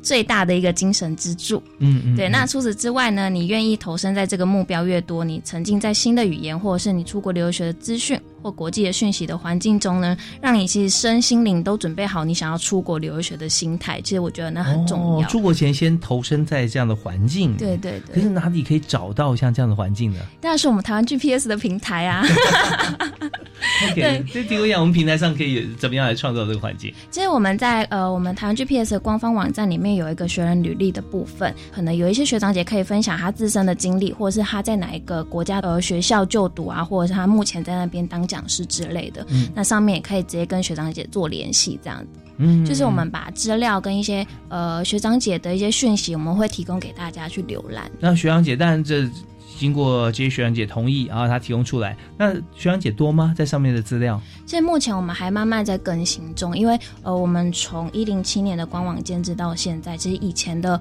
最大的一个精神支柱。嗯嗯，对，那除此之外呢，你愿意投身在这个目标越多，你沉浸在新的语言或者是你出国留学的资讯或国际的讯息的环境中呢，让你其实身心灵都准备好你想要出国留学的心态。其实我觉得那很重要。哦。出国前先投身在这样的环境，对对对。可是哪里可以找到像这样的环境呢？当然是我们台湾 GPS 的平台啊。OK，这提供一下我们平台上可以怎么样来创造这个环境？其实我们在呃我们台湾 GPS 的官方网站里面有一个学人履历的部分，可能有一些学长姐可以分享他自身的经历，或者是他在哪一个国家的学校就读啊，或者是他目前在那边当讲师之类的。嗯那上面也可以直接跟学长姐做联系，这样子。嗯就是我们把资料跟一些呃学长姐的一些讯息，我们会提供给大家去浏览。那学长姐，当然这经过这些学长姐同意，然后她提供出来，那学长姐多吗？在上面的资料？现在目前我们还慢慢在更新中，因为呃，我们从一零七年的官网建制到现在，其实以前的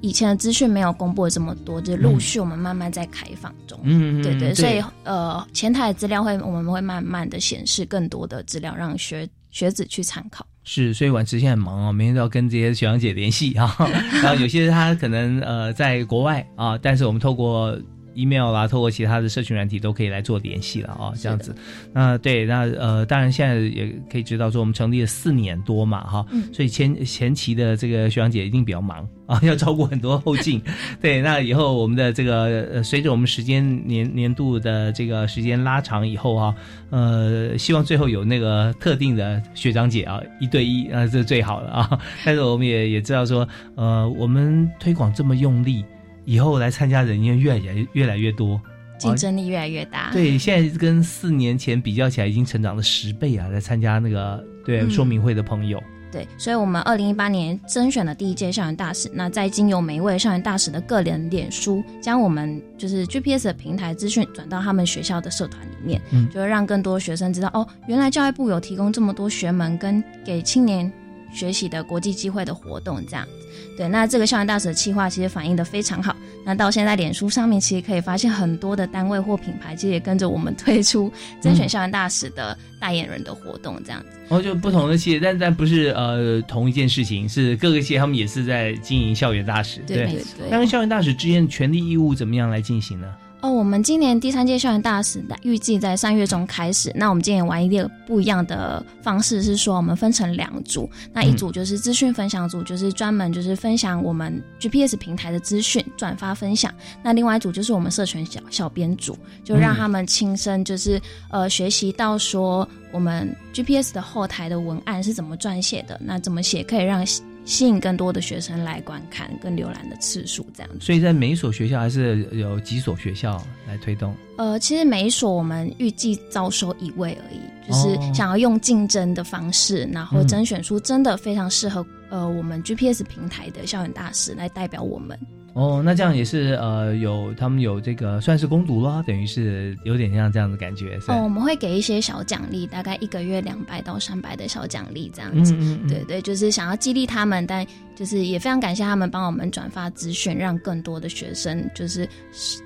以前的资讯没有公布的这么多，就是陆续我们慢慢在开放中。嗯对对，对所以呃，前台的资料会我们会慢慢的显示更多的资料，让学学子去参考。是，所以晚池现在很忙哦，每天都要跟这些学长姐联系啊。然后有些他可能呃在国外啊，但是我们透过 email 啦，透过其他的社群软体都可以来做联系了啊，这样子。那对，那呃，当然现在也可以知道说，我们成立了四年多嘛，哈，嗯所以前前期的这个学长姐一定比较忙啊，要照顾很多后进。对，那以后我们的这个呃，随着我们时间年年度的这个时间拉长以后啊，呃，希望最后有那个特定的学长姐啊，一对一啊，这是最好的啊。但是我们也也知道说，呃，我们推广这么用力，以后来参加人员越来越越来越多。竞争力越来越大。对，现在跟四年前比较起来，已经成长了十倍啊！来参加那个对嗯说明会的朋友，对，所以我们二零一八年甄选了第一届校园大使。那在经由每一位校园大使的个人脸书，将我们就是 GPS 的平台资讯转到他们学校的社团里面，嗯就会让更多学生知道哦，原来教育部有提供这么多学门跟给青年学习的国际机会的活动，这样子。对，那这个校园大使的企划其实反映的非常好。那到现在脸书上面，其实可以发现很多的单位或品牌，其实也跟着我们推出甄选校园大使的代言人的活动，这样子。然后就不同的企业，但但不是呃同一件事情，是各个企业他们也是在经营校园大使，对对对那跟校园大使之间的权利义务怎么样来进行呢？哦，我们今年第三届校园大使预计在三月中开始。那我们今年玩一个不一样的方式，是说我们分成两组，那一组就是资讯分享组，就是专门就是分享我们 GPS 平台的资讯，转发分享。那另外一组就是我们社群小小编组，就让他们亲身就是、呃学习到说我们 GPS 的后台的文案是怎么撰写的，那怎么写可以让吸吸引更多的学生来观看跟浏览的次数这样子。所以在每一所学校还是有几所学校来推动。呃，其实每一所我们预计招收一位而已，就是哦想要用竞争的方式，然后嗯甄选出真的非常适合、呃我们 GPS 平台的校园大使来代表我们。哦，那这样也是呃有他们有这个算是攻读啦，等于是有点像这样的感觉。哦，我们会给一些小奖励，大概一个月两百到三百的小奖励这样子。嗯嗯嗯对对，就是想要激励他们，但就是也非常感谢他们帮我们转发资讯，让更多的学生就是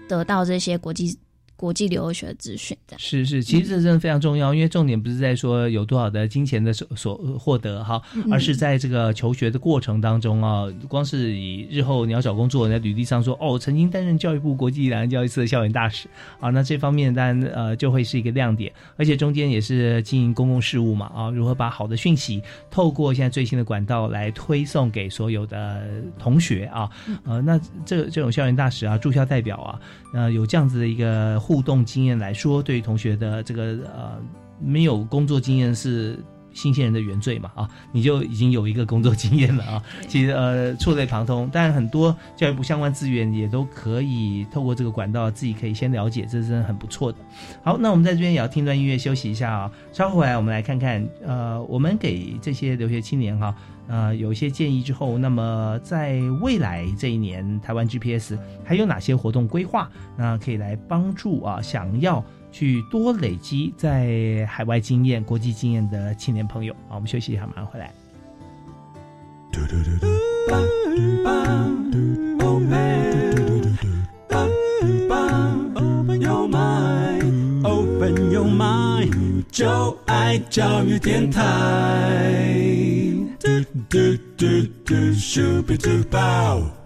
得到这些国际国际留学的资讯。这样是是，其实这真的非常重要，因为重点不是在说有多少的金钱的所所获得哈，嗯而是在这个求学的过程当中啊，光是以日后你要找工作，你在履历上说哦，曾经担任教育部国际两岸教育司的校园大使啊，那这方面当然呃就会是一个亮点，而且中间也是经营公共事务嘛啊，如何把好的讯息透过现在最新的管道来推送给所有的同学啊，呃，那这这种校园大使啊，驻校代表啊，呃，有这样子的一个互动经验来说，对于同学的这个呃没有工作经验是新鲜人的原罪嘛啊，你就已经有一个工作经验了啊。其实呃触类旁通，但很多教育部相关资源也都可以透过这个管道自己可以先了解，这真的很不错的。好，那我们在这边也要听段音乐休息一下啊，稍后回来我们来看看呃，我们给这些留学青年哈。呃，有一些建议之后，那么在未来这一年，台湾 GPS 还有哪些活动规划？那可以来帮助啊，想要去多累积在海外经验、国际经验的青年朋友。好，我们休息一下，马上回来。Open your mind, open your mind，就爱教育电台。嘟嘟嘟嘟，Super Duper。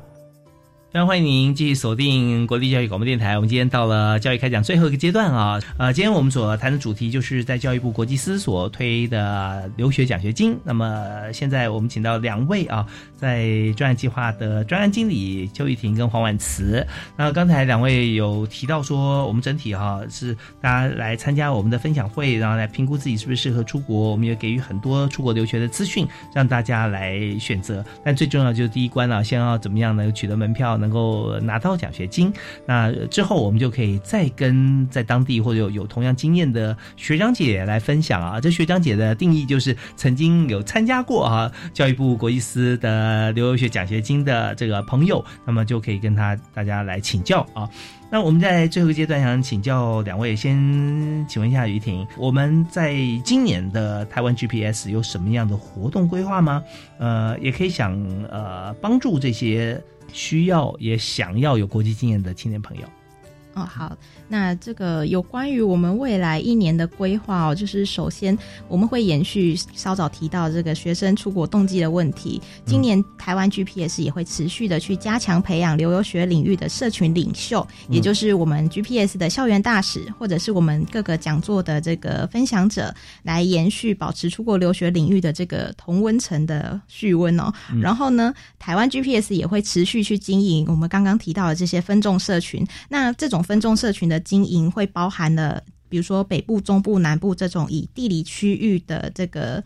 非常欢迎您继续锁定国立教育广播电台。我们今天到了教育开讲最后一个阶段啊，呃，今天我们所谈的主题就是在教育部国际司所推的留学奖学金。那么现在我们请到两位啊，在专案计划的专案经理邱玉婷跟黄婉慈。那刚才两位有提到说，我们整体哈、是大家来参加我们的分享会，然后来评估自己是不是适合出国。我们也给予很多出国留学的资讯，让大家来选择。但最重要就是第一关啊，先要怎么样能取得门票呢，能够拿到奖学金。那之后我们就可以再跟在当地或者有有同样经验的学长姐来分享啊。这学长姐的定义就是曾经有参加过啊教育部国际司的留学奖学金的这个朋友，那么就可以跟他大家来请教啊。那我们在最后一个阶段想请教两位，先请问一下于婷，我们在今年的台湾 GPS 有什么样的活动规划吗？呃，也可以想呃帮助这些需要也想要有国际经验的青年朋友。哦，好，那这个有关于我们未来一年的规划哦，就是首先我们会延续稍早提到这个学生出国动机的问题。今年台湾 GPS 也会持续的去加强培养留游学领域的社群领袖，也就是我们 GPS 的校园大使，或者是我们各个讲座的这个分享者，来延续保持出国留学领域的这个同温层的续温哦。然后呢，台湾 GPS 也会持续去经营我们刚刚提到的这些分众社群。那这种分众社群的经营会包含了，比如说北部、中部、南部这种以地理区域的这个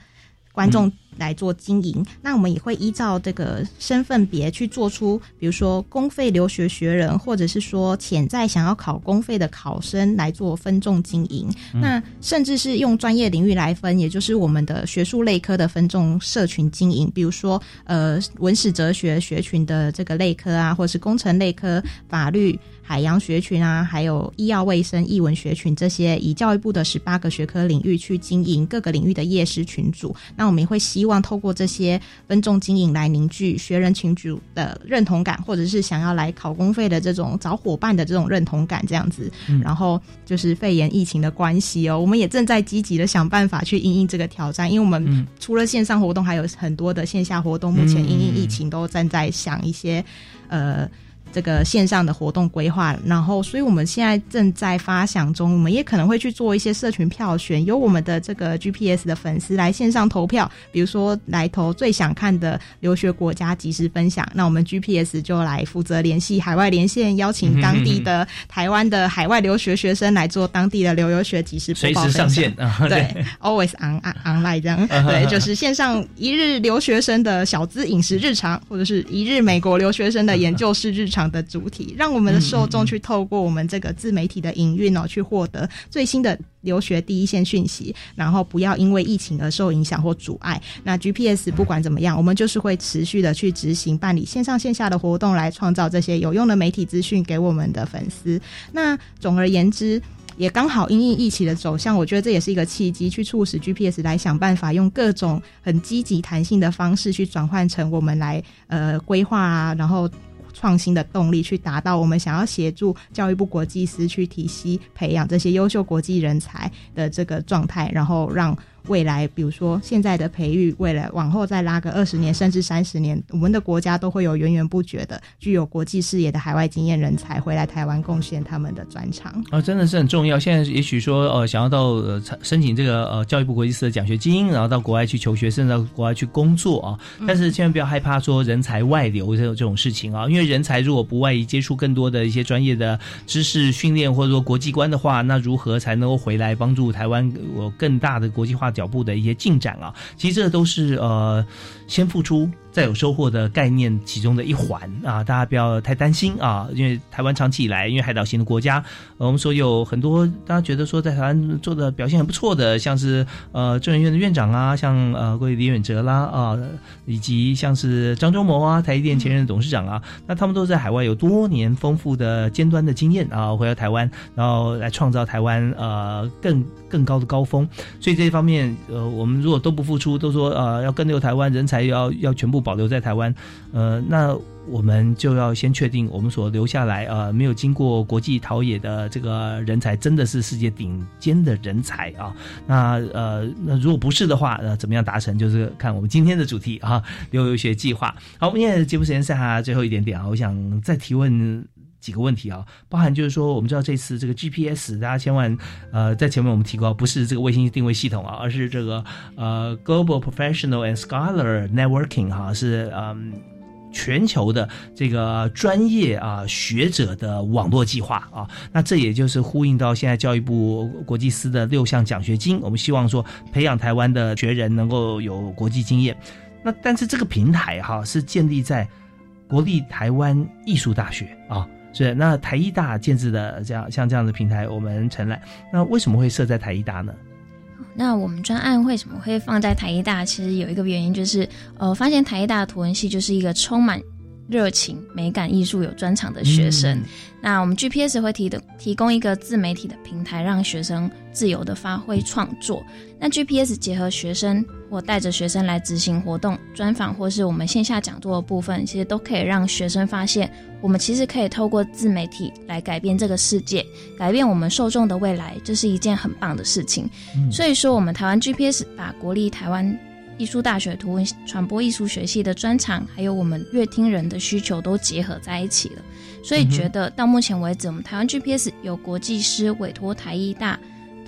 观众来做经营。那我们也会依照这个身份别去做出，比如说公费留学学人，或者是说潜在想要考公费的考生来做分众经营。那甚至是用专业领域来分，也就是我们的学术类科的分众社群经营，比如说呃文史哲学学群的这个类科啊，或者是工程类科、法律。海洋学群啊，还有医药卫生、译文学群这些，以教育部的十八个学科领域去经营各个领域的业师群组。那我们也会希望透过这些分众经营来凝聚学人群组的认同感，或者是想要来考公费的这种找伙伴的这种认同感，这样子。然后就是肺炎疫情的关系哦，我们也正在积极的想办法去应应这个挑战，因为我们除了线上活动，还有很多的线下活动，目前因应疫情都正在想一些呃。这个线上的活动规划，然后，所以我们现在正在发想中，我们也可能会去做一些社群票选，由我们的这个 GPS 的粉丝来线上投票，比如说来投最想看的留学国家即时分享，那我们 GPS 就来负责联系海外连线，邀请当地的台湾的海外留学学生来做当地的留游学即时播报随时上线对，always on on online 这样，对，就是线上一日留学生的小资饮食日常，或者是一日美国留学生的研究室日常的主体，让我们的受众去透过我们这个自媒体的营运哦，去获得最新的留学第一线讯息，然后不要因为疫情而受影响或阻碍。那 GPS 不管怎么样，我们就是会持续的去执行办理线上线下的活动，来创造这些有用的媒体资讯给我们的粉丝。那总而言之。也刚好因应疫情的走向，我觉得这也是一个契机，去促使 GPS 来想办法，用各种很积极弹性的方式去转换成我们来呃规划啊，然后创新的动力，去达到我们想要协助教育部国际司去体系培养这些优秀国际人才的这个状态，然后让。未来，比如说现在的培育，未来往后再拉个二十年甚至三十年，我们的国家都会有源源不绝的具有国际视野的海外经验人才回来台湾贡献他们的专长。啊，真的是很重要。现在也许说，呃，想要到呃申请这个呃教育部国际司的奖学金，然后到国外去求学，甚至到国外去工作啊。但是千万不要害怕说人才外流这种这种事情啊，因为人才如果不外移接触更多的一些专业的知识训练或者说国际观的话，那如何才能够回来帮助台湾有更大的国际化脚步的一些进展啊。其实这都是呃先付出。再有收获的概念其中的一环啊，大家不要太担心啊，因为台湾长期以来，因为海岛型的国家，我们说有很多大家觉得说在台湾做的表现很不错的，像是呃中研院的院长啊，像呃国立李远哲啦啊，以及像是张忠谋啊，台积电前任董事长啊，那他们都在海外有多年丰富的尖端的经验啊，回到台湾，然后来创造台湾呃更更高的高峰，所以这一方面呃，我们如果都不付出，都说呃要跟留台湾人才要要全部。保留在台湾，呃，那我们就要先确定我们所留下来呃没有经过国际陶冶的这个人才，真的是世界顶尖的人才啊。那呃，那如果不是的话，那，怎么样达成？就是看我们今天的主题啊，留学计划。好，我们现在节目时间剩下最后一点点啊，我想再提问几个问题啊，包含就是说，我们知道这次这个 GPS，大家千万呃在前面我们提过，不是这个卫星定位系统啊，而是这个呃 Global Professional and Scholar Networking 哈，是嗯全球的这个专业啊学者的网络计划啊。那这也就是呼应到现在教育部国际司的六项奖学金，我们希望说培养台湾的学人能够有国际经验。那但是这个平台哈是建立在国立台湾艺术大学啊。是那台艺大建制的这样像这样的平台，我们承揽。那为什么会设在台艺大呢？那我们专案为什么会放在台艺大？其实有一个原因就是，呃，发现台艺大的图文系就是一个充满热情、美感、艺术有专长的学生。那我们 GPS 会提的提供一个自媒体的平台，让学生自由的发挥创作。那 GPS 结合学生。或带着学生来执行活动、专访，或是我们线下讲座的部分，其实都可以让学生发现，我们其实可以透过自媒体来改变这个世界，改变我们受众的未来，这是一件很棒的事情。所以说，我们台湾 GPS 把国立台湾艺术大学图文传播艺术学系的专长，还有我们乐听人的需求都结合在一起了。所以觉得到目前为止，我们台湾 GPS 有国际师委托台艺大。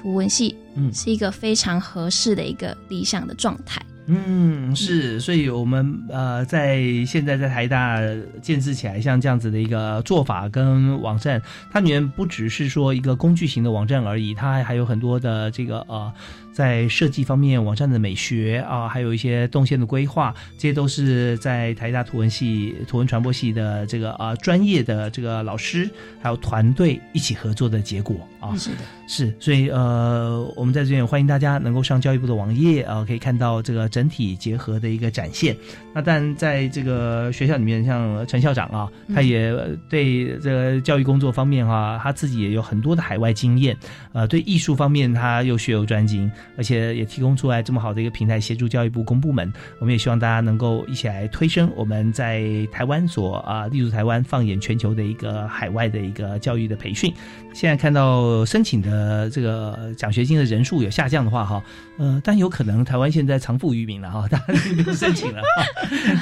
图文系，嗯，是一个非常合适的一个理想的状态。嗯，是，所以我们呃，在现在在台大建制起来像这样子的一个做法跟网站，它里面不只是说一个工具型的网站而已，它还还有很多的这个呃。在设计方面，网站的美学啊，还有一些动线的规划，这些都是在台大图文系、图文传播系的这个啊专业的这个老师还有团队一起合作的结果啊。是的，是，所以呃，我们在这边也欢迎大家能够上教育部的网页啊，可以看到这个整体结合的一个展现。那但在这个学校里面，像陈校长啊，他也对这个教育工作方面啊，他自己也有很多的海外经验，呃，对艺术方面他又学有专精。而且也提供出来这么好的一个平台，协助教育部公部门。我们也希望大家能够一起来推升我们在台湾所啊，立足台湾，放眼全球的一个海外的一个教育的培训。现在看到申请的这个奖学金的人数有下降的话，哈，呃，但有可能台湾现在藏富于民了哈，大家没有申请了。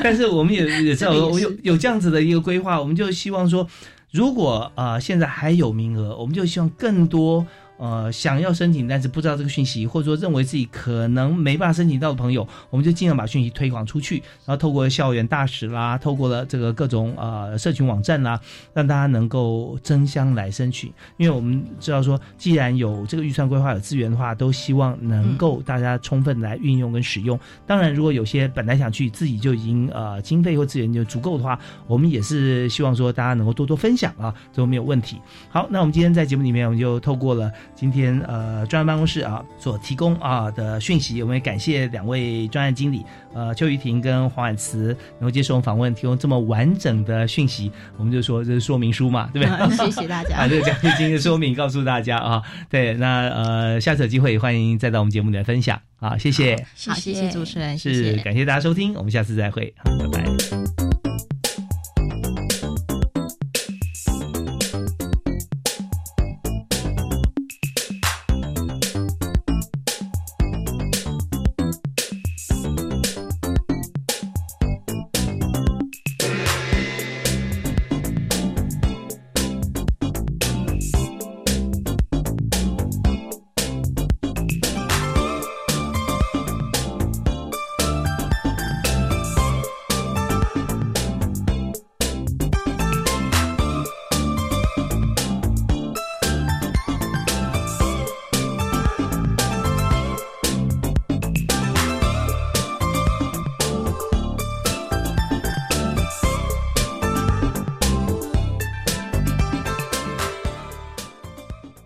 但是我们也也知道，我有 有这样子的一个规划，我们就希望说，如果啊现在还有名额，我们就希望更多。呃，想要申请但是不知道这个讯息，或者说认为自己可能没办法申请到的朋友，我们就尽量把讯息推广出去，然后透过校园大使啦，透过了这个各种呃社群网站啦，让大家能够争相来申请。因为我们知道说，既然有这个预算规划有资源的话，都希望能够大家充分来运用跟使用。当然，如果有些本来想去自己就已经呃经费或资源就足够的话，我们也是希望说大家能够多多分享啊，都没有问题。好，那我们今天在节目里面，我们就透过了。今天呃，专案办公室啊所提供啊的讯息，我们也感谢两位专案经理，呃，邱玉婷跟黄婉慈能够接受我们访问，提供这么完整的讯息，我们就说这是说明书嘛，对不对？谢谢大家，把这个奖学金的说明告诉大家啊。对，那呃，下次有机会欢迎再到我们节目里来分享。啊，谢谢，好，谢谢主持人，是感谢大家收听，我们下次再会，好，拜拜。